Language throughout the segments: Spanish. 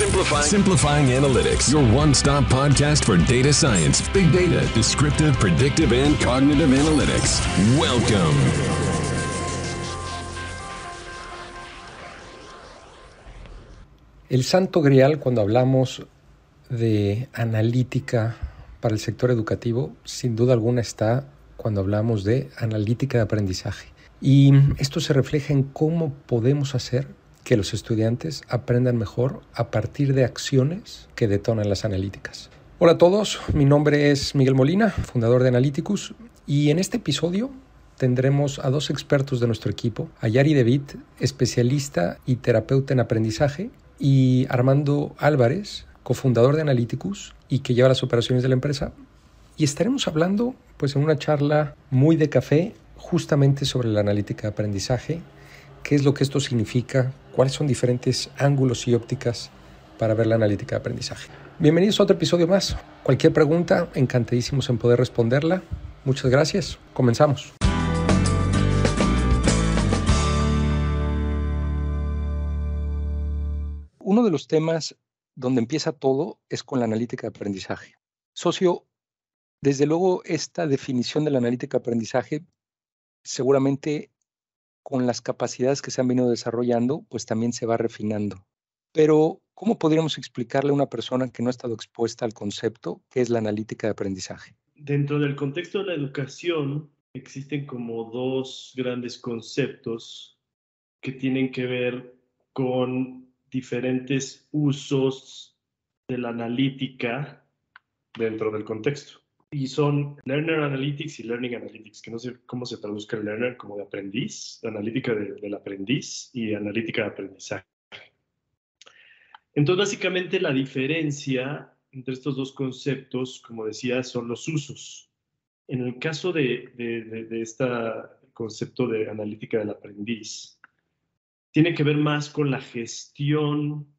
Simplifying. Simplifying Analytics, your one stop podcast for data science, big data, descriptive, predictive, and cognitive analytics. Welcome. El santo grial cuando hablamos de analítica para el sector educativo, sin duda alguna está cuando hablamos de analítica de aprendizaje. Y esto se refleja en cómo podemos hacer que los estudiantes aprendan mejor a partir de acciones que detonan las analíticas. Hola a todos, mi nombre es Miguel Molina, fundador de Analyticus, y en este episodio tendremos a dos expertos de nuestro equipo, a Yari David, especialista y terapeuta en aprendizaje, y Armando Álvarez, cofundador de Analyticus y que lleva las operaciones de la empresa. Y estaremos hablando pues en una charla muy de café justamente sobre la analítica de aprendizaje, qué es lo que esto significa, cuáles son diferentes ángulos y ópticas para ver la analítica de aprendizaje. Bienvenidos a otro episodio más. Cualquier pregunta, encantadísimos en poder responderla. Muchas gracias. Comenzamos. Uno de los temas donde empieza todo es con la analítica de aprendizaje. Socio, desde luego esta definición de la analítica de aprendizaje seguramente con las capacidades que se han venido desarrollando, pues también se va refinando. Pero, ¿cómo podríamos explicarle a una persona que no ha estado expuesta al concepto que es la analítica de aprendizaje? Dentro del contexto de la educación existen como dos grandes conceptos que tienen que ver con diferentes usos de la analítica dentro del contexto y son Learner Analytics y Learning Analytics, que no sé cómo se traduzca el Learner como de aprendiz, analítica del aprendiz y analítica de aprendizaje. Entonces, básicamente la diferencia entre estos dos conceptos, como decía, son los usos. En el caso de, de, de este concepto de analítica del aprendiz, tiene que ver más con la gestión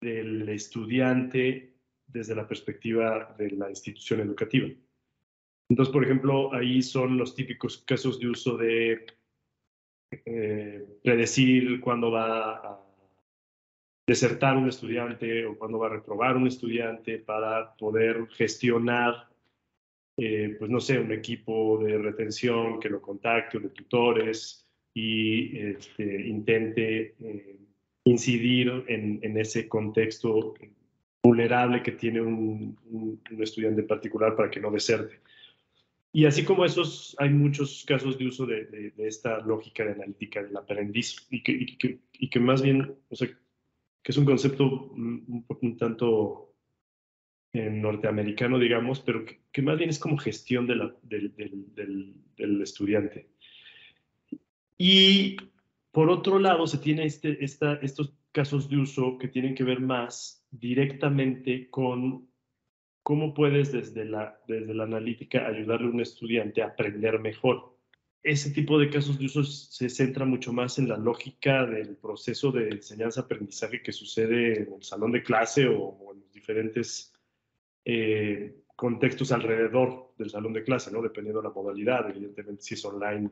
del estudiante desde la perspectiva de la institución educativa. Entonces, por ejemplo, ahí son los típicos casos de uso de eh, predecir cuándo va a desertar un estudiante o cuándo va a reprobar un estudiante para poder gestionar, eh, pues no sé, un equipo de retención que lo contacte o de tutores y este, intente eh, incidir en, en, ese contexto vulnerable que tiene un, estudiante en particular para que no deserte. Y así como esos, hay muchos casos de uso de, esta lógica de analítica del aprendiz y que, y que, más bien, o sea, que es un concepto un, un tanto norteamericano, digamos, pero que, más bien es como gestión de la, del, del, del, estudiante. Y por otro lado, se tiene este, esta, estos casos de uso que tienen que ver más directamente con cómo puedes desde la, desde la analítica ayudarle a un estudiante a aprender mejor. Ese tipo de casos de uso se centra mucho más en la lógica del proceso de enseñanza-aprendizaje que sucede en el salón de clase o, en los diferentes eh, contextos alrededor del salón de clase, ¿no? dependiendo de la modalidad. Evidentemente, si es online,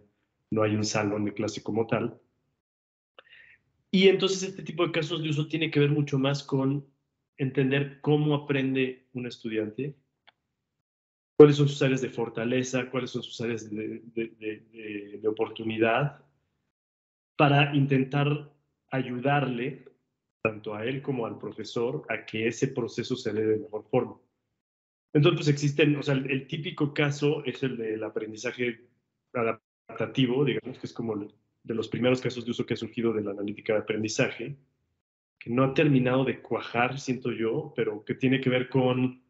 no hay un salón de clase como tal. Y entonces este tipo de casos de uso tiene que ver mucho más con entender cómo aprende un estudiante, cuáles son sus áreas de fortaleza, cuáles son sus áreas de, oportunidad, para intentar ayudarle, tanto a él como al profesor, a que ese proceso se dé de mejor forma. Entonces, pues existen, o sea, el, el típico caso es el del aprendizaje adaptativo, digamos, que es como de los primeros casos de uso que ha surgido de la analítica de aprendizaje, que no ha terminado de cuajar, siento yo, pero que tiene que ver con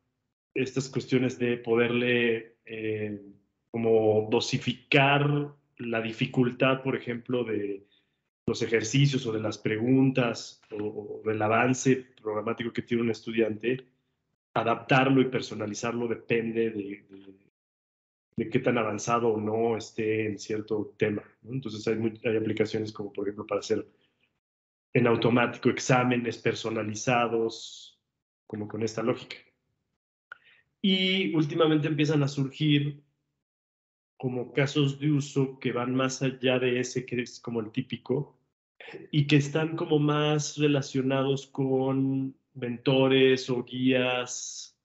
estas cuestiones de poderle eh, como dosificar la dificultad, por ejemplo, de los ejercicios o de las preguntas o, del avance programático que tiene un estudiante, adaptarlo y personalizarlo depende de, de, qué tan avanzado o no esté en cierto tema. Entonces hay, hay aplicaciones como, por ejemplo, para hacer en automático exámenes personalizados, como con esta lógica. Y últimamente empiezan a surgir como casos de uso que van más allá de ese que es como el típico y que están como más relacionados con mentores o guías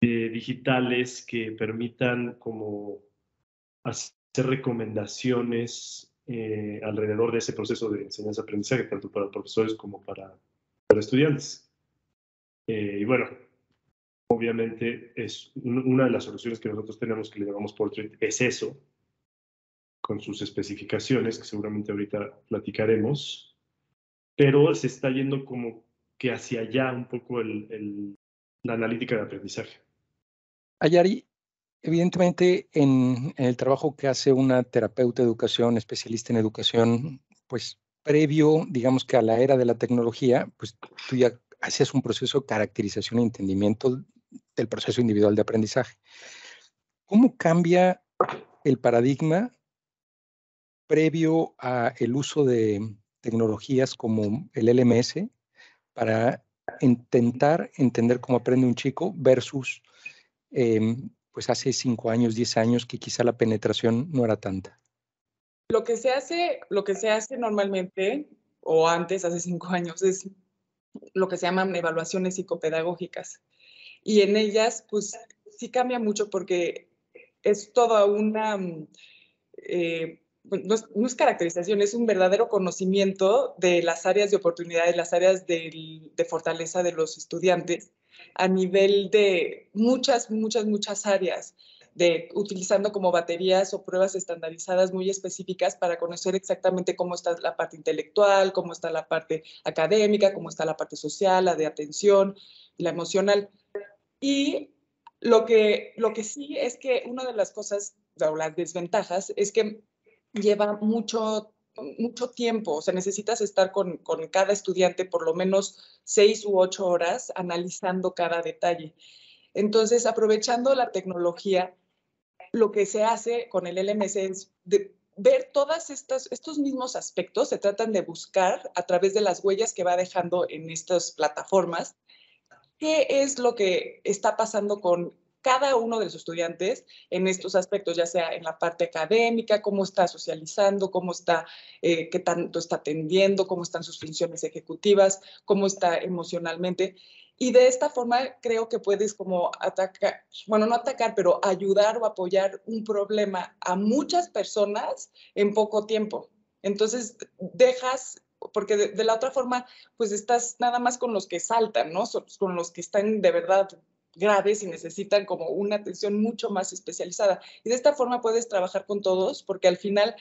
eh, digitales que permitan como hacer recomendaciones eh, alrededor de ese proceso de enseñanza-aprendizaje, tanto para profesores como para, para estudiantes. y bueno, obviamente es una de las soluciones que nosotros tenemos que le llamamos Portrait, es eso, con sus especificaciones, que seguramente ahorita platicaremos, pero se está yendo como que hacia allá un poco el, la analítica de aprendizaje. Ayari, evidentemente en, el trabajo que hace una terapeuta de educación, especialista en educación, pues previo, digamos que a la era de la tecnología, pues tú ya hacías un proceso de caracterización y entendimiento del proceso individual de aprendizaje. ¿Cómo cambia el paradigma previo a el uso de tecnologías como el LMS para intentar entender cómo aprende un chico versus em, pues hace cinco años, diez años que quizá la penetración no era tanta? Lo que se hace, lo que se hace normalmente o antes, hace cinco años, es lo que se llaman evaluaciones psicopedagógicas. Y en ellas, pues sí cambia mucho porque es toda una, mm, eh, pues, no, es, caracterización, es un verdadero conocimiento de las áreas de oportunidad, las áreas de, de fortaleza de los estudiantes a nivel de muchas, muchas, muchas áreas. De, utilizando como baterías o pruebas estandarizadas muy específicas para conocer exactamente cómo está la parte intelectual, cómo está la parte académica, cómo está la parte social, la de atención, la emocional. Y lo que, lo que sí es que una de las cosas, o las desventajas, es que lleva mucho, mucho tiempo, o sea, necesitas estar con, con cada estudiante por lo menos seis u ocho horas analizando cada detalle. Entonces, aprovechando la tecnología, lo que se hace con el LMS es de ver todos estos mismos aspectos, se tratan de buscar a través de las huellas que va dejando en estas plataformas qué es lo que está pasando con cada uno de los estudiantes en estos aspectos, ya sea en la parte académica, cómo está socializando, cómo está, eh, qué tanto está atendiendo, cómo están sus funciones ejecutivas, cómo está emocionalmente. Y de esta forma creo que puedes como atacar, bueno, no atacar, pero ayudar o apoyar un problema a muchas personas en poco tiempo. Entonces, dejas porque de, la otra forma, pues estás nada más con los que saltan, ¿no? Con los que están de verdad graves y necesitan como una atención mucho más especializada. Y de esta forma puedes trabajar con todos, porque al final,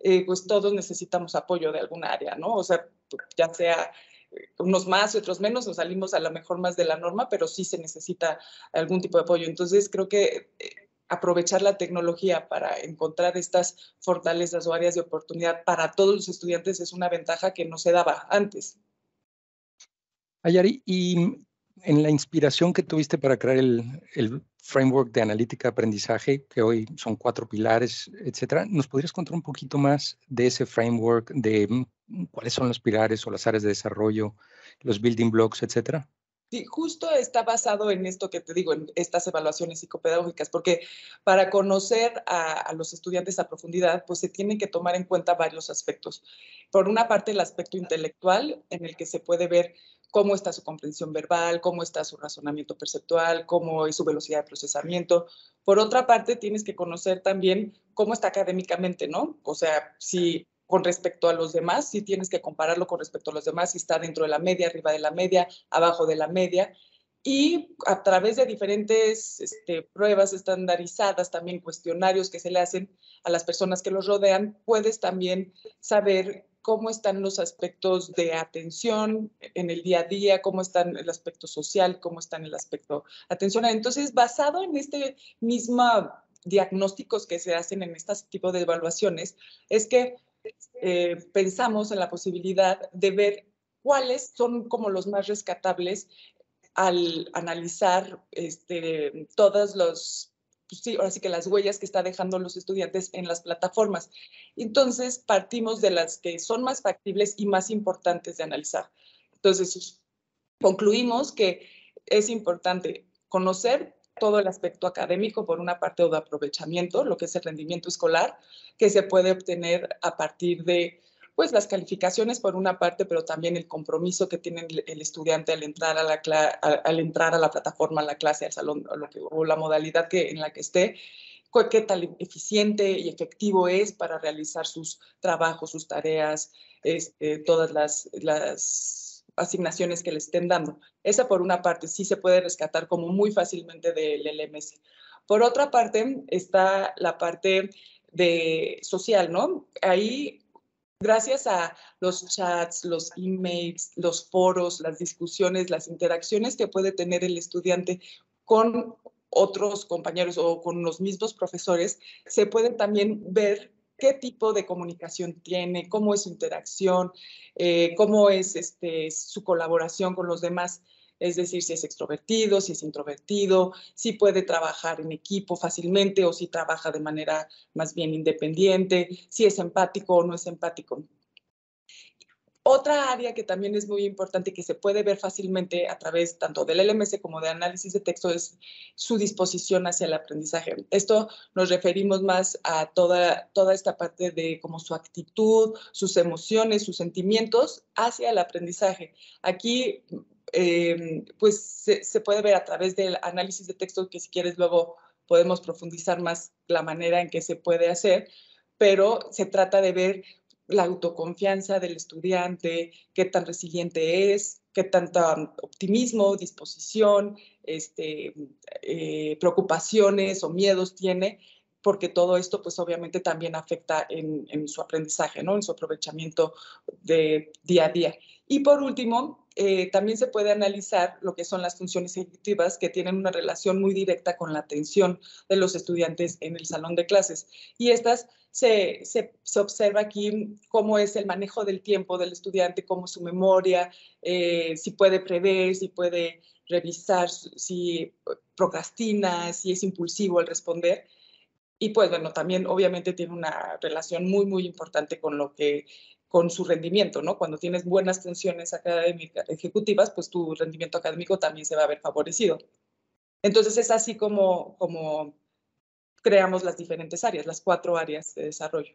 eh, pues todos necesitamos apoyo de alguna área, ¿no? O sea, ya sea eh, unos más y otros menos, nos salimos a lo mejor más de la norma, pero sí se necesita algún tipo de apoyo. Entonces, creo que eh, aprovechar la tecnología para encontrar estas fortalezas o áreas de oportunidad para todos los estudiantes es una ventaja que no se daba antes. Ayari, y en la inspiración que tuviste para crear el, framework de analítica de aprendizaje, que hoy son cuatro pilares, etcétera, ¿nos podrías contar un poquito más de ese framework, de mm, cuáles son los pilares o las áreas de desarrollo, los building blocks, etcétera? Sí, justo está basado en esto que te digo, en estas evaluaciones psicopedagógicas, porque para conocer a, los estudiantes a profundidad, pues se tienen que tomar en cuenta varios aspectos. Por una parte, el aspecto intelectual, en el que se puede ver cómo está su comprensión verbal, cómo está su razonamiento perceptual, cómo es su velocidad de procesamiento. Por otra parte, tienes que conocer también cómo está académicamente, ¿no? O sea, si con respecto a los demás, si tienes que compararlo con respecto a los demás, si está dentro de la media, arriba de la media, abajo de la media. Y a través de diferentes este, pruebas estandarizadas, también cuestionarios que se le hacen a las personas que los rodean, puedes también saber cómo están los aspectos de atención en el día a día, cómo están el aspecto social, cómo está el aspecto atencional. Entonces, basado en este mismo diagnósticos que se hacen en este tipo de evaluaciones, es que eh, pensamos en la posibilidad de ver cuáles son como los más rescatables al analizar este, todas los, pues sí, ahora sí que las huellas que está dejando los estudiantes en las plataformas. Entonces, partimos de las que son más factibles y más importantes de analizar. Entonces, concluimos que es importante conocer todo el aspecto académico, por una parte, o de aprovechamiento, lo que es el rendimiento escolar, que se puede obtener a partir de pues las calificaciones por una parte, pero también el compromiso que tiene el estudiante al entrar a la, al entrar a la plataforma, a la clase, al salón o, lo que, o la modalidad que, en la que esté, qué tan eficiente y efectivo es para realizar sus trabajos, sus tareas, este, todas las, las asignaciones que le estén dando. Esa por una parte sí se puede rescatar como muy fácilmente del LMS. Por otra parte está la parte de social, ¿no? Ahí gracias a los chats, los emails, los foros, las discusiones, las interacciones que puede tener el estudiante con otros compañeros o con los mismos profesores, se puede también ver qué tipo de comunicación tiene, cómo es su interacción, eh, cómo es este, su colaboración con los demás. Es decir, si es extrovertido, si es introvertido, si puede trabajar en equipo fácilmente o si trabaja de manera más bien independiente, si es empático o no es empático. Otra área que también es muy importante y que se puede ver fácilmente a través tanto del LMS como de análisis de texto es su disposición hacia el aprendizaje. Esto nos referimos más a toda, toda esta parte de como su actitud, sus emociones, sus sentimientos hacia el aprendizaje. Aquí, eh, pues se, puede ver a través del análisis de texto que si quieres luego podemos profundizar más la manera en que se puede hacer, pero se trata de ver la autoconfianza del estudiante, qué tan resiliente es, qué tanto optimismo, disposición, este, eh, preocupaciones o miedos tiene, porque todo esto pues obviamente también afecta en, su aprendizaje, ¿no? en su aprovechamiento de día a día. Y por último, eh, también se puede analizar lo que son las funciones ejecutivas que tienen una relación muy directa con la atención de los estudiantes en el salón de clases. Y estas se, se, se observa aquí cómo es el manejo del tiempo del estudiante, cómo su memoria, eh, si puede prever, si puede revisar, si procrastina, si es impulsivo al responder. Y pues bueno, también obviamente tiene una relación muy, muy importante con lo que con su rendimiento, ¿no? Cuando tienes buenas funciones académicas ejecutivas, pues tu rendimiento académico también se va a ver favorecido. Entonces es así como, como creamos las diferentes áreas, las cuatro áreas de desarrollo.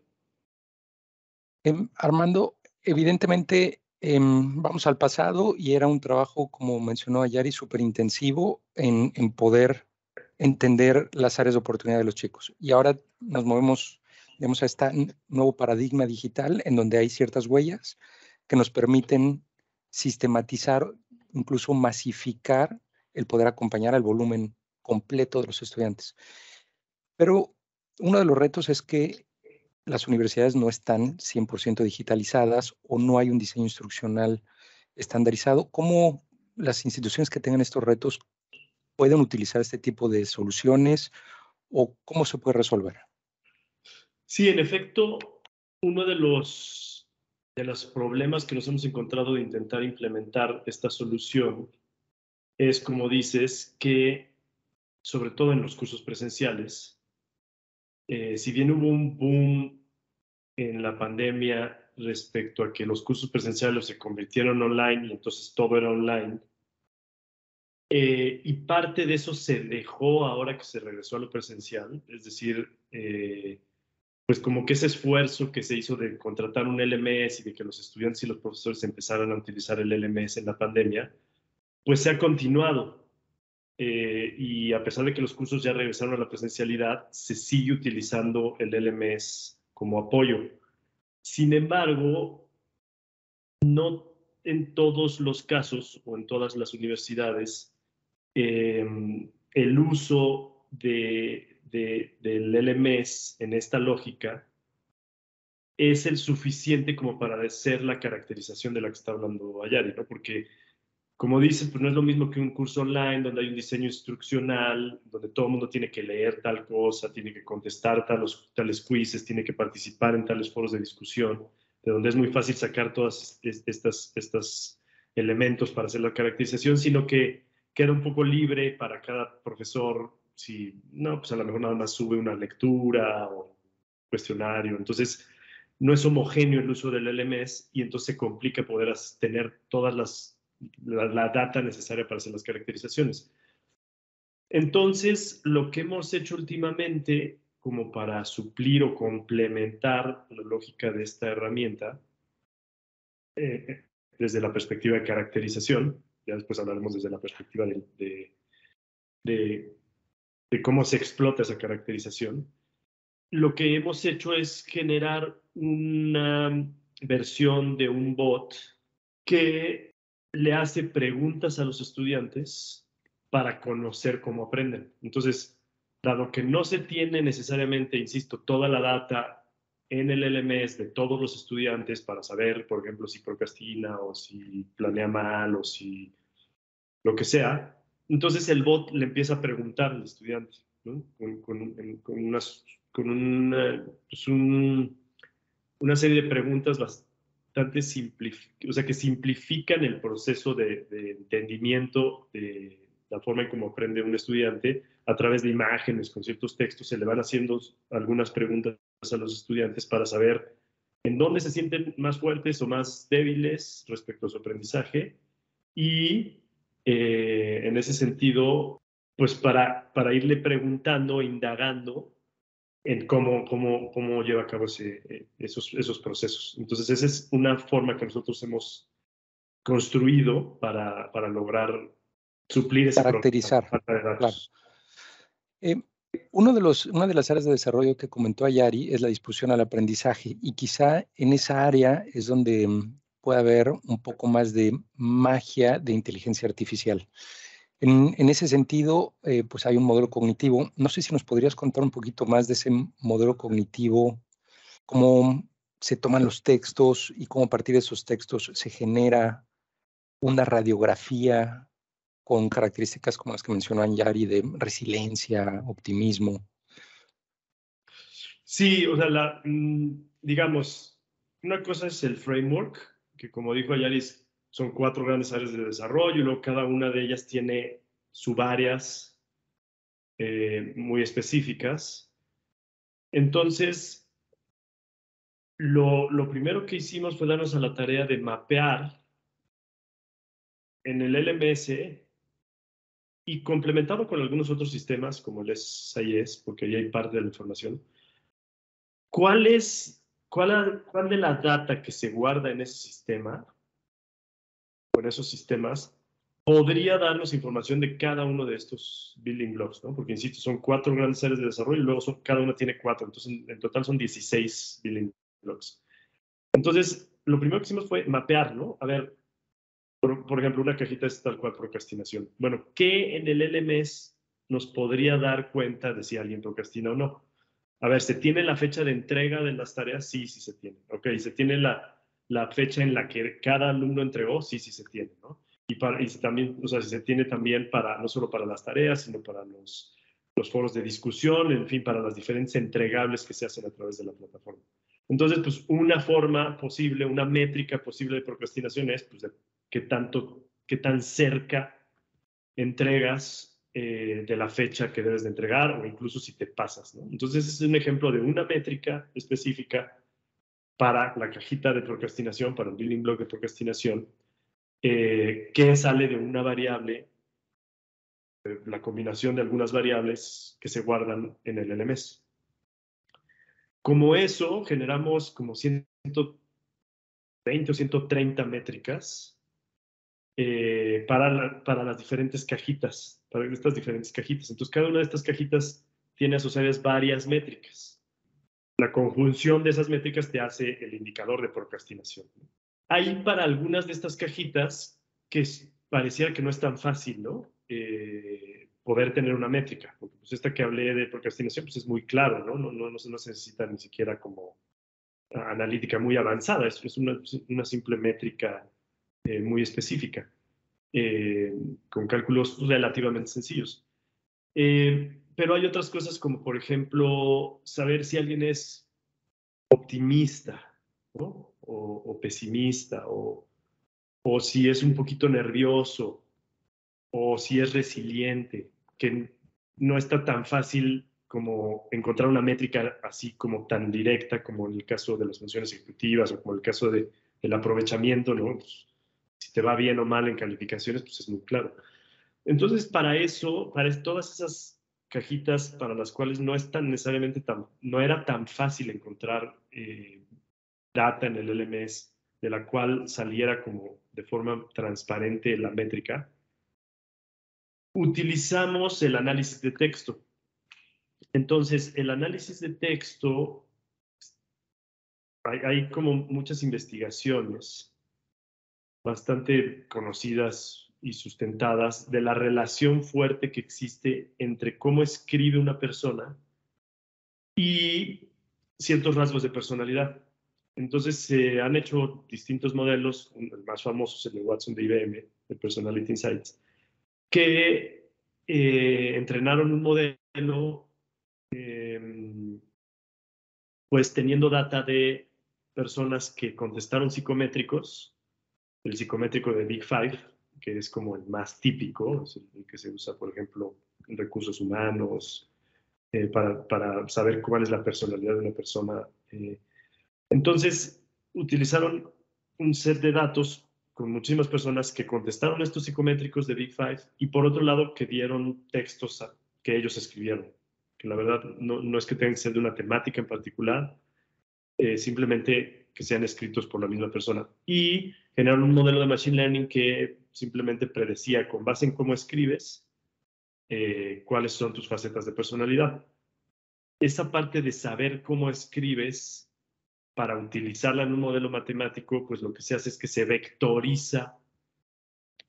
Em, Armando, evidentemente em, vamos al pasado y era un trabajo, como mencionó Ayari, súper intensivo en, en poder entender las áreas de oportunidad de los chicos. Y ahora nos movemos digamos, a este nuevo paradigma digital en donde hay ciertas huellas que nos permiten sistematizar, incluso masificar el poder acompañar al volumen completo de los estudiantes. Pero uno de los retos es que las universidades no están 100% digitalizadas o no hay un diseño instruccional estandarizado. ¿Cómo las instituciones que tengan estos retos pueden utilizar este tipo de soluciones o cómo se puede resolver? Sí, en efecto, uno de los, de los problemas que nos hemos encontrado de intentar implementar esta solución es, como dices, que sobre todo en los cursos presenciales, eh, si bien hubo un boom en la pandemia respecto a que los cursos presenciales se convirtieron online y entonces todo era online, eh, y parte de eso se dejó ahora que se regresó a lo presencial, es decir, eh, pues como que ese esfuerzo que se hizo de contratar un LMS y de que los estudiantes y los profesores empezaran a utilizar el LMS en la pandemia, pues se ha continuado. Eh, y a pesar de que los cursos ya regresaron a la presencialidad, se sigue utilizando el LMS como apoyo. Sin embargo, no en todos los casos o en todas las universidades eh, el uso de del LMS en esta lógica es el suficiente como para ser la caracterización de la que está hablando Ayari, ¿no? Porque, como dices, pues no es lo mismo que un curso online donde hay un diseño instruccional, donde todo el mundo tiene que leer tal cosa, tiene que contestar tales, quizzes, tiene que participar en tales foros de discusión, de donde es muy fácil sacar todos estos estas elementos para hacer la caracterización, sino que queda un poco libre para cada profesor si no, pues a lo mejor nada más sube una lectura o cuestionario. Entonces, no es homogéneo el uso del LMS y entonces se complica poder tener todas las, la, data necesaria para hacer las caracterizaciones. Entonces, lo que hemos hecho últimamente como para suplir o complementar la lógica de esta herramienta eh, desde la perspectiva de caracterización, ya después hablaremos desde la perspectiva de, de, de, cómo se explota esa caracterización, lo que hemos hecho es generar una versión de un bot que le hace preguntas a los estudiantes para conocer cómo aprenden. Entonces, dado que no se tiene necesariamente, insisto, toda la data en el LMS de todos los estudiantes para saber, por ejemplo, si procrastina o si planea mal o si lo que sea, entonces el bot le empieza a preguntar al estudiante, ¿no? con, con, unas, con una, pues una serie de preguntas bastante o sea, que simplifican el proceso de, de entendimiento de la forma en cómo aprende un estudiante a través de imágenes, con ciertos textos, se le van haciendo algunas preguntas a los estudiantes para saber en dónde se sienten más fuertes o más débiles respecto a su aprendizaje y eh, en ese sentido, pues para, para irle preguntando, indagando en cómo, cómo, cómo lleva a cabo ese, esos, esos procesos. Entonces, esa es una forma que nosotros hemos construido para, para lograr suplir esa Caracterizar. Claro. Eh, uno de los, una de las áreas de desarrollo que comentó Ayari es la disposición al aprendizaje y quizá en esa área es donde puede haber un poco más de magia de inteligencia artificial. En, en ese sentido, eh, pues hay un modelo cognitivo. No sé si nos podrías contar un poquito más de ese modelo cognitivo, cómo se toman los textos y cómo a partir de esos textos se genera una radiografía con características como las que mencionó Anyari de resiliencia, optimismo. Sí, o sea, mm, digamos, una cosa es el framework, que como dijo Ayari, son cuatro grandes áreas de desarrollo, y luego cada una de ellas tiene subáreas eh, muy específicas. Entonces, lo, lo primero que hicimos fue darnos a la tarea de mapear en el LMS y complementado con algunos otros sistemas como el SIS, porque ahí hay parte de la información, ¿cuál es, cuál, cuál de la data que se guarda en ese sistema, con esos sistemas, podría darnos información de cada uno de estos building blocks, ¿no? Porque, insisto, son cuatro grandes áreas de desarrollo y luego son, cada una tiene cuatro, entonces en, en total son 16 building blocks. Entonces, lo primero que hicimos fue mapear, ¿no? A ver, por, ejemplo, una cajita es tal cual procrastinación. Bueno, ¿qué en el LMS nos podría dar cuenta de si alguien procrastina o no? A ver, ¿se tiene la fecha de entrega de las tareas? Sí, sí se tiene. Ok, ¿se tiene la, fecha en la que cada alumno entregó? Sí, sí se tiene, ¿no? Y, para, y también, o sea, se tiene también para, no solo para las tareas, sino para los, los foros de discusión, en fin, para las diferentes entregables que se hacen a través de la plataforma. Entonces, pues una forma posible, una métrica posible de procrastinación es pues, qué tanto, qué tan cerca entregas eh, de la fecha que debes de entregar o incluso si te pasas. Entonces, es un ejemplo de una métrica específica para la cajita de procrastinación, para el building block de procrastinación, eh, que sale de una variable, eh, la combinación de algunas variables que se guardan en el LMS. Como eso, generamos como 120 o 130 métricas eh, para, las diferentes cajitas, para estas diferentes cajitas. Entonces, cada una de estas cajitas tiene asociadas varias métricas. La conjunción de esas métricas te hace el indicador de procrastinación. Hay para algunas de estas cajitas que pareciera que no es tan fácil, ¿no? Eh, poder tener una métrica, porque pues esta que hablé de procrastinación pues es muy claro, ¿no? No, se necesita ni siquiera como analítica muy avanzada, es, una simple métrica eh, muy específica, eh, con cálculos relativamente sencillos. Eh, pero hay otras cosas como, por ejemplo, saber si alguien es optimista o, pesimista, o, o si es un poquito nervioso, o si es resiliente, que no está tan fácil como encontrar una métrica así como tan directa como en el caso de las funciones ejecutivas o como el caso de, del aprovechamiento, ¿no? Si te va bien o mal en calificaciones, pues es muy claro. Entonces, para eso, para todas esas cajitas para las cuales no es tan necesariamente tan, no era tan fácil encontrar eh, data en el LMS de la cual saliera como de forma transparente la métrica, utilizamos el análisis de texto. Entonces, el análisis de texto, hay, hay como muchas investigaciones bastante conocidas y sustentadas de la relación fuerte que existe entre cómo escribe una persona y ciertos rasgos de personalidad. Entonces se han hecho distintos modelos, el más famoso es el de Watson de IBM, de Personality Insights, que eh, entrenaron un modelo em, pues teniendo data de personas que contestaron psicométricos, el psicométrico de Big Five, que es como el más típico, es el que se usa, por ejemplo, en recursos humanos, eh, para, para, saber cuál es la personalidad de una persona. Eh. Entonces, utilizaron un set de datos con muchísimas personas que contestaron estos psicométricos de Big Five y por otro lado que dieron textos que ellos escribieron, que la verdad no, no, es que tengan que ser de una temática en particular, eh, simplemente que sean escritos por la misma persona. Y generaron un modelo de Machine Learning que simplemente predecía con base en cómo escribes, eh, cuáles son tus facetas de personalidad. Esa parte de saber cómo escribes para utilizarla en un modelo matemático, pues lo que se hace es que se vectoriza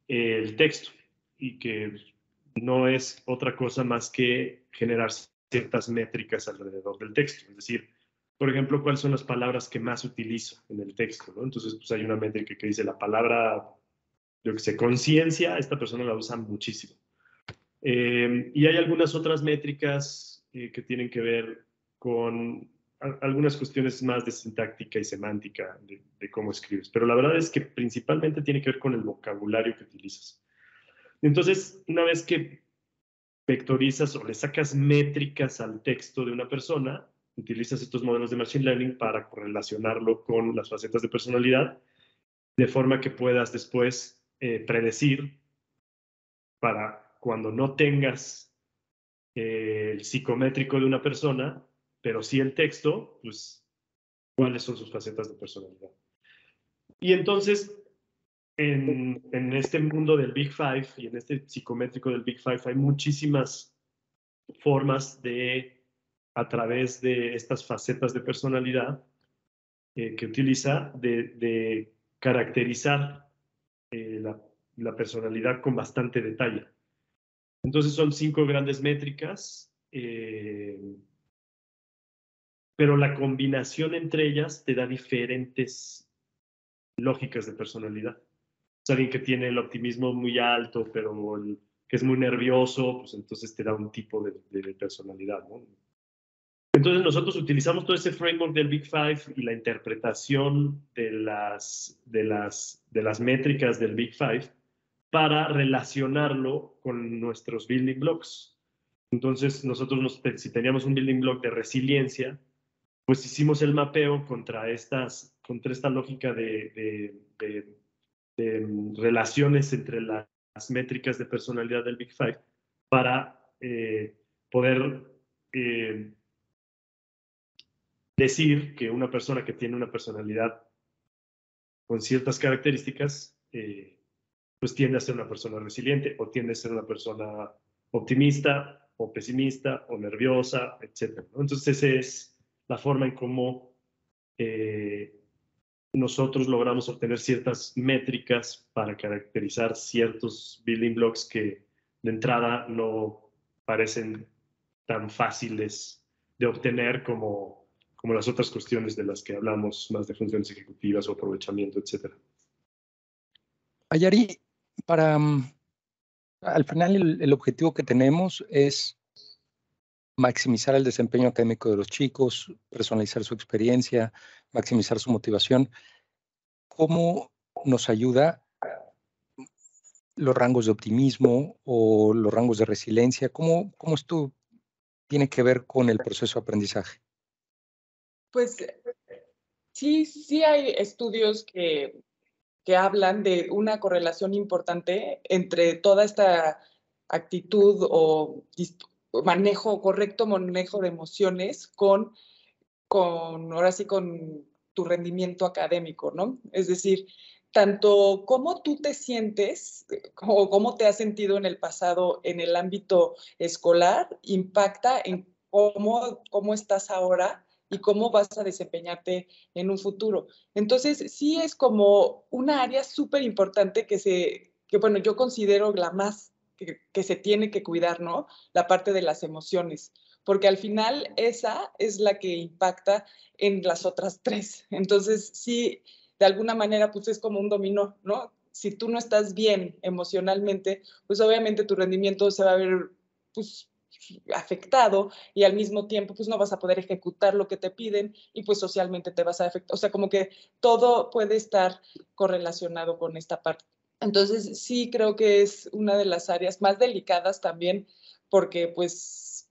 el texto y que no es otra cosa más que generar ciertas métricas alrededor del texto. Es decir, por ejemplo, cuáles son las palabras que más utilizo en el texto. Entonces, pues hay una métrica que dice la palabra, yo que sé, conciencia, esta persona la usa muchísimo. Eh, y hay algunas otras métricas eh, que tienen que ver con algunas cuestiones más de sintáctica y semántica de, cómo escribes, pero la verdad es que principalmente tiene que ver con el vocabulario que utilizas. Entonces, una vez que vectorizas o le sacas métricas al texto de una persona, utilizas estos modelos de Machine Learning para correlacionarlo con las facetas de personalidad, de forma que puedas después eh, predecir para cuando no tengas eh, el psicométrico de una persona, pero sí el texto, pues cuáles son sus facetas de personalidad. Y entonces, en, en, este mundo del Big Five y en este psicométrico del Big Five hay muchísimas formas de, a través de estas facetas de personalidad eh, que utiliza, de, de caracterizar eh, la, la personalidad con bastante detalle. Entonces son cinco grandes métricas, eh, pero la combinación entre ellas te da diferentes lógicas de personalidad. Es alguien que tiene el optimismo muy alto, pero que es muy nervioso, pues entonces te da un tipo de, personalidad. Entonces nosotros utilizamos todo ese framework del Big Five y la interpretación de las, de las, de las métricas del Big Five para relacionarlo con nuestros building blocks. Entonces, nosotros, si teníamos un building block de resiliencia, pues hicimos el mapeo contra, estas, contra esta lógica de, relaciones entre las métricas de personalidad del Big Five para eh, poder eh, decir que una persona que tiene una personalidad con ciertas características eh, pues tiende a ser una persona resiliente o tiende a ser una persona optimista o pesimista o nerviosa, etc. Entonces, esa es la forma en cómo eh, nosotros logramos obtener ciertas métricas para caracterizar ciertos building blocks que de entrada no parecen tan fáciles de obtener como, como las otras cuestiones de las que hablamos, más de funciones ejecutivas o aprovechamiento, etc. Ayari, para, mm, al final el, objetivo que tenemos es maximizar el desempeño académico de los chicos, personalizar su experiencia, maximizar su motivación. ¿Cómo nos ayuda los rangos de optimismo o los rangos de resiliencia? ¿Cómo, cómo esto tiene que ver con el proceso de aprendizaje? Pues sí, sí hay estudios que que hablan de una correlación importante entre toda esta actitud o manejo, correcto manejo de emociones con, con ahora sí, con tu rendimiento académico, ¿no? Es decir, tanto cómo tú te sientes o cómo te has sentido en el pasado en el ámbito escolar impacta en cómo, cómo estás ahora y cómo vas a desempeñarte en un futuro. Entonces, sí es como una área súper importante que se, que bueno, yo considero la más que, se tiene que cuidar, ¿no? La parte de las emociones, porque al final esa es la que impacta en las otras tres. Entonces, sí, de alguna manera, pues es como un dominó, ¿no? Si tú no estás bien emocionalmente, pues obviamente tu rendimiento se va a ver, pues, afectado y al mismo tiempo pues no vas a poder ejecutar lo que te piden y pues socialmente te vas a afectar. O sea, como que todo puede estar correlacionado con esta parte. Entonces, sí creo que es una de las áreas más delicadas también porque pues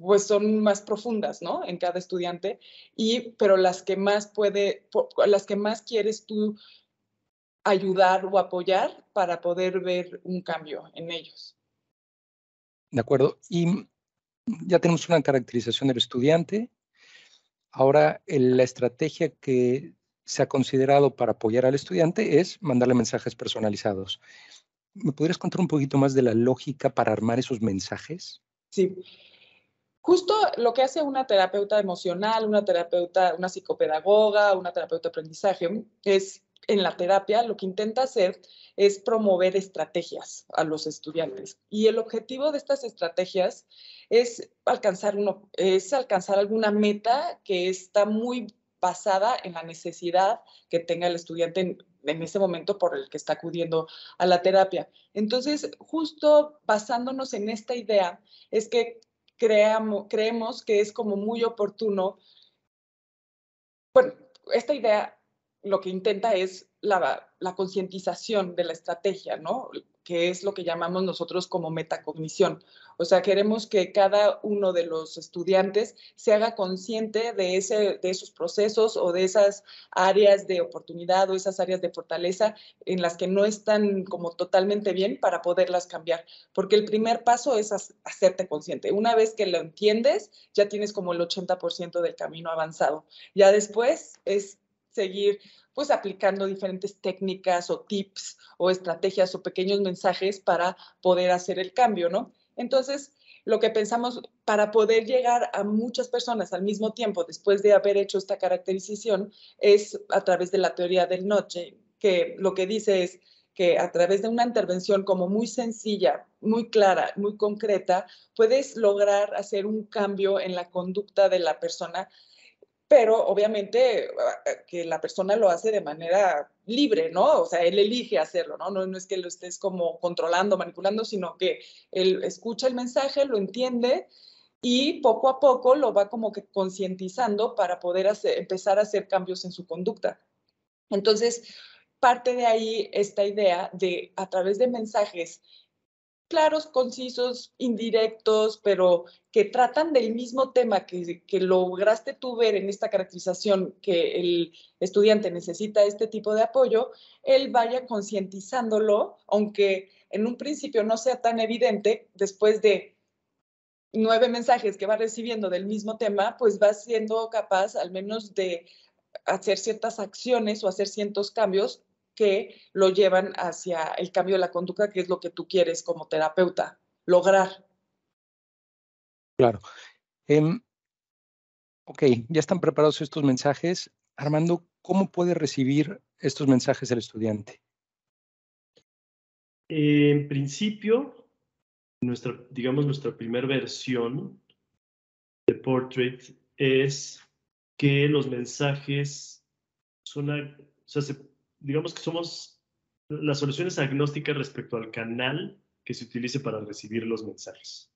pues son más profundas, ¿no? En cada estudiante y pero las que más puede las que más quieres tú ayudar o apoyar para poder ver un cambio en ellos. De acuerdo. Y ya tenemos una caracterización del estudiante. Ahora, la estrategia que se ha considerado para apoyar al estudiante es mandarle mensajes personalizados. ¿Me podrías contar un poquito más de la lógica para armar esos mensajes? Sí. Justo lo que hace una terapeuta emocional, una terapeuta, una psicopedagoga, una terapeuta de aprendizaje, es en la terapia lo que intenta hacer es promover estrategias a los estudiantes. Y el objetivo de estas estrategias es alcanzar, es alcanzar alguna meta que está muy basada en la necesidad que tenga el estudiante en, en, ese momento por el que está acudiendo a la terapia. Entonces, justo basándonos en esta idea, es que creamos, creemos que es como muy oportuno, bueno, esta idea lo que intenta es la, la concientización de la estrategia, ¿no? que es lo que llamamos nosotros como metacognición. O sea, queremos que cada uno de los estudiantes se haga consciente de, ese, de esos procesos o de esas áreas de oportunidad o esas áreas de fortaleza en las que no están como totalmente bien para poderlas cambiar. Porque el primer paso es hacerte consciente. Una vez que lo entiendes, ya tienes como el 80% del camino avanzado. Ya después es seguir pues aplicando diferentes técnicas o tips o estrategias o pequeños mensajes para poder hacer el cambio, ¿no? Entonces, lo que pensamos para poder llegar a muchas personas al mismo tiempo después de haber hecho esta caracterización es a través de la teoría del noche, que lo que dice es que a través de una intervención como muy sencilla, muy clara, muy concreta, puedes lograr hacer un cambio en la conducta de la persona pero obviamente ah, que la persona lo hace de manera libre, ¿no? O sea, él elige hacerlo, ¿no? No, no es que lo estés como controlando, manipulando, sino que él escucha el mensaje, lo entiende y poco a poco lo va como que concientizando para poder hacer, empezar a hacer cambios en su conducta. Entonces, parte de ahí esta idea de a través de mensajes claros, concisos, indirectos, pero que tratan del mismo tema que, lograste tú ver en esta caracterización que el estudiante necesita este tipo de apoyo, él vaya concientizándolo, aunque en un principio no sea tan evidente, después de nueve mensajes que va recibiendo del mismo tema, pues va siendo capaz al menos de hacer ciertas acciones o hacer ciertos cambios que lo llevan hacia el cambio de la conducta, que es lo que tú quieres como terapeuta lograr. Claro. Eh, ok, ya están preparados estos mensajes. Armando, ¿cómo puede recibir estos mensajes el estudiante? En principio, nuestra, digamos, nuestra primera versión de Portrait es que los mensajes son, o sea, se digamos que somos las soluciones agnósticas respecto al canal que se utilice para recibir los mensajes.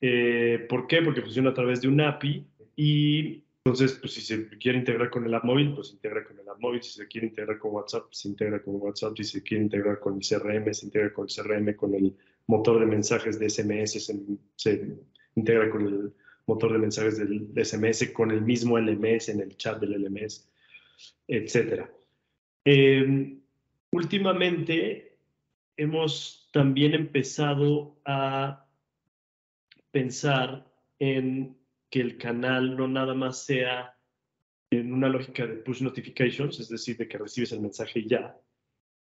Eh, ¿Por qué? Porque funciona a través de un API y entonces, pues si se quiere integrar con el app móvil, pues se integra con el app móvil. Si se quiere integrar con WhatsApp, se integra con WhatsApp. Si se quiere integrar con el CRM, se integra con el CRM, con el motor de mensajes de SMS, se, se integra con el motor de mensajes del SMS, con el mismo LMS en el chat del LMS, etcétera. Eh, últimamente hemos también empezado a pensar en que el canal no nada más sea en una lógica de push notifications, es decir, de que recibes el mensaje ya,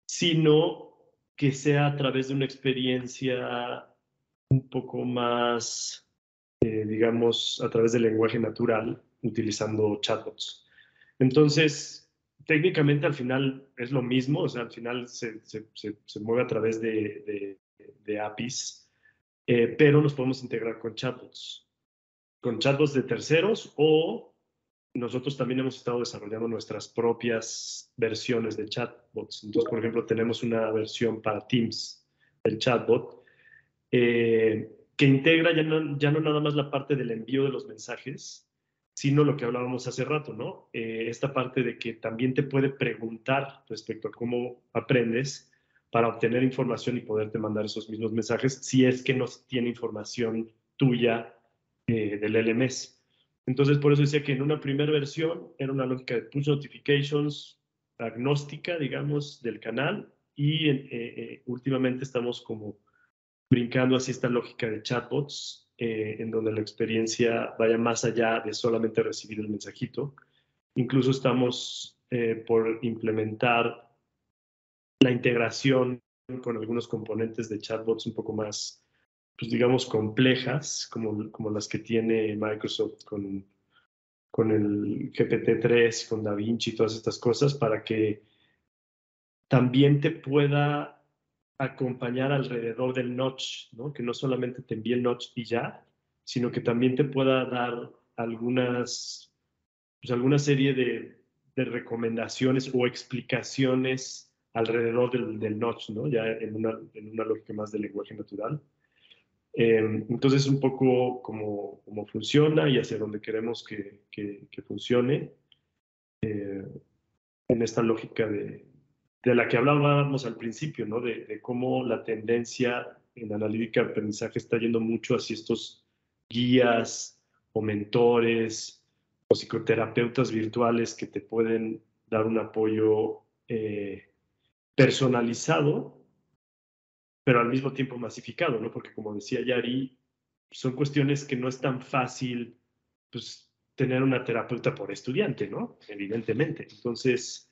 sino que sea a través de una experiencia un poco más, eh, digamos, a través del lenguaje natural, utilizando chatbots. Entonces, técnicamente al final es lo mismo, o sea, al final se, se, se, mueve a través de, de, de APIs, eh, pero nos podemos integrar con chatbots, con chatbots de terceros o nosotros también hemos estado desarrollando nuestras propias versiones de chatbots. Entonces, por ejemplo, tenemos una versión para Teams del chatbot eh, que integra ya no, ya no nada más la parte del envío de los mensajes, sino lo que hablábamos hace rato, ¿no? Eh, esta parte de que también te puede preguntar respecto a cómo aprendes para obtener información y poderte mandar esos mismos mensajes si es que no tiene información tuya eh, del LMS. Entonces, por eso decía que en una primera versión era una lógica de push notifications agnóstica, digamos, del canal y eh, eh, últimamente estamos como brincando hacia esta lógica de chatbots, eh, en donde la experiencia vaya más allá de solamente recibir el mensajito. Incluso estamos por implementar la integración con algunos componentes de chatbots un poco más pues digamos, complejas, como, como las que tiene Microsoft con, con el GPT-3, con DaVinci todas estas cosas, para que también te pueda acompañar alrededor del notch, ¿no? que no solamente te envíe el notch y ya, sino que también te pueda dar algunas, pues alguna serie de, de recomendaciones o explicaciones alrededor del, del notch, ¿no? ya en una, en una lógica más de lenguaje natural. Em, entonces, un poco cómo, cómo, funciona y hacia dónde queremos que, que, funcione eh, en esta lógica de, de, la que hablábamos al principio, ¿no? De, de, cómo la tendencia en analítica de aprendizaje está yendo mucho hacia estos guías o mentores o psicoterapeutas virtuales que te pueden dar un apoyo eh, personalizado pero al mismo tiempo masificado, ¿no? Porque como decía Yari, son cuestiones que no es tan fácil, pues, tener una terapeuta por estudiante, ¿no? Evidentemente. Entonces,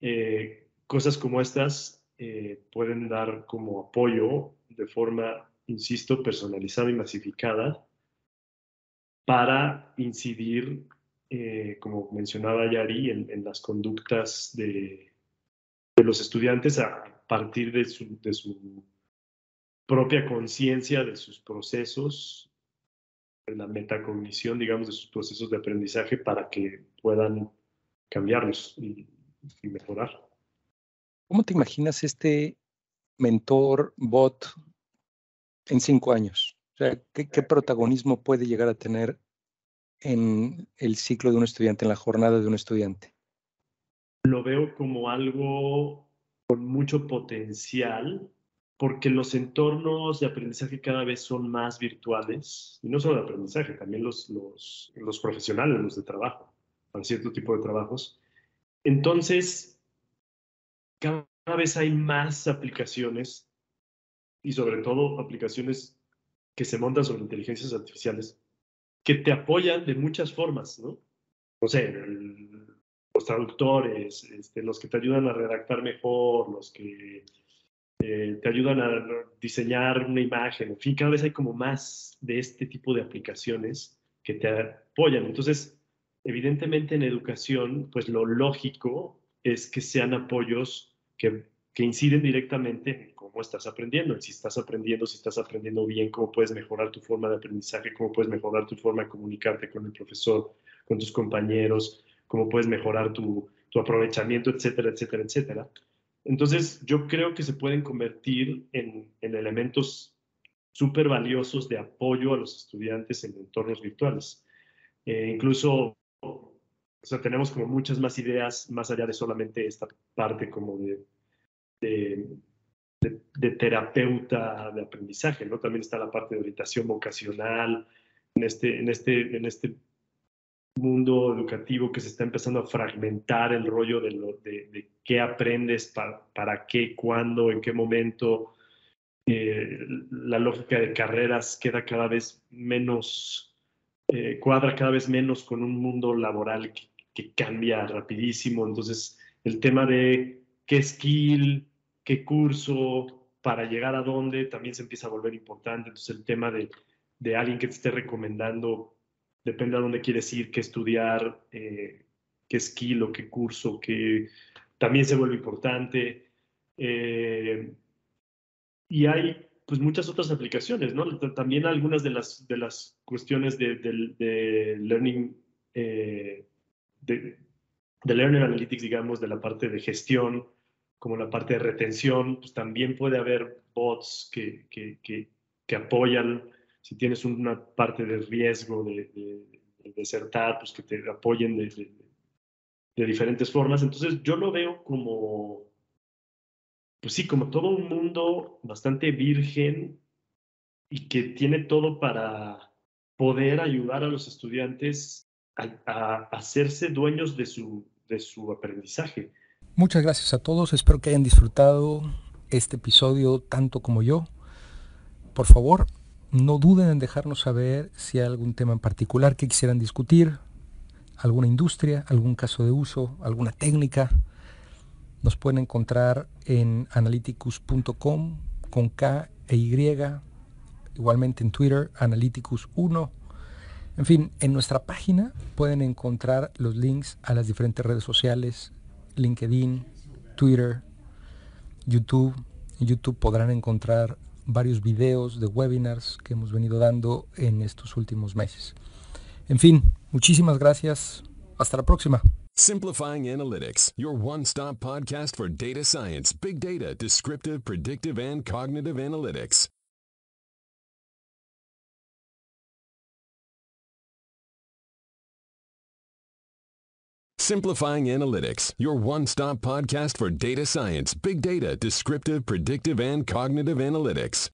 eh, cosas como estas eh, pueden dar como apoyo de forma, insisto, personalizada y masificada para incidir, eh, como mencionaba Yari, en, las conductas de, de, los estudiantes a partir de su, de su propia conciencia de sus procesos, de la metacognición, digamos, de sus procesos de aprendizaje para que puedan cambiarlos y, mejorar. ¿Cómo te imaginas este mentor bot en cinco años? O sea, ¿qué, protagonismo puede llegar a tener en el ciclo de un estudiante, en la jornada de un estudiante? Lo veo como algo con mucho potencial porque los entornos de aprendizaje cada vez son más virtuales, y no solo de aprendizaje, también los, los, los profesionales, los de trabajo, para cierto tipo de trabajos. Entonces, cada vez hay más aplicaciones, y sobre todo aplicaciones que se montan sobre inteligencias artificiales, que te apoyan de muchas formas, ¿no? No sé, los traductores, este, los que te ayudan a redactar mejor, los que eh, te ayudan a diseñar una imagen, en fin, cada vez hay como más de este tipo de aplicaciones que te apoyan. Entonces, evidentemente en educación, pues lo lógico es que sean apoyos que, inciden directamente en cómo estás aprendiendo, en si estás aprendiendo, si estás aprendiendo bien, cómo puedes mejorar tu forma de aprendizaje, cómo puedes mejorar tu forma de comunicarte con el profesor, con tus compañeros, cómo puedes mejorar tu, tu aprovechamiento, etcétera, etcétera, etcétera. Entonces, yo creo que se pueden convertir en, elementos súper valiosos de apoyo a los estudiantes en entornos virtuales. Eh, incluso, o sea, tenemos como muchas más ideas más allá de solamente esta parte como de, de, terapeuta de aprendizaje, ¿no? También está la parte de orientación vocacional, en este, en este, en este mundo educativo que se está empezando a fragmentar el rollo de, lo, de, qué aprendes, para, qué, cuándo, en qué momento. Eh, la lógica de carreras queda cada vez menos, eh, cuadra cada vez menos con un mundo laboral que, que cambia rapidísimo. Entonces, el tema de qué skill, qué curso, para llegar a dónde, también se empieza a volver importante. Entonces, el tema de, de alguien que te esté recomendando, depende a dónde quieres ir, qué estudiar, eh, qué skill o qué curso, que también se vuelve importante. Eh, y hay pues muchas otras aplicaciones, ¿no? También algunas de las, de las cuestiones de, learning, eh, de, de learning analytics, digamos, de la parte de gestión, como la parte de retención, pues también puede haber bots que, que, que, apoyan, si tienes una parte de riesgo de, de, desertar, pues que te apoyen de, de diferentes formas. Entonces yo lo veo como pues sí, como todo un mundo bastante virgen y que tiene todo para poder ayudar a los estudiantes a, hacerse dueños de su, aprendizaje. Muchas gracias a todos, espero que hayan disfrutado este episodio tanto como yo. Por favor, no duden en dejarnos saber si hay algún tema en particular que quisieran discutir, alguna industria, algún caso de uso, alguna técnica nos pueden encontrar en analyticus.com con K e Y, igualmente en Twitter, analyticus1. En fin, en nuestra página pueden encontrar los links a las diferentes redes sociales, LinkedIn, Twitter, YouTube. En YouTube podrán encontrar varios videos de webinars que hemos venido dando en estos últimos meses. En fin, muchísimas gracias. Hasta la próxima. Simplifying Analytics, your one stop podcast for data science, big data, descriptive, predictive, and cognitive analytics. Simplifying Analytics, your one stop podcast for data science, big data, descriptive, predictive, and cognitive analytics.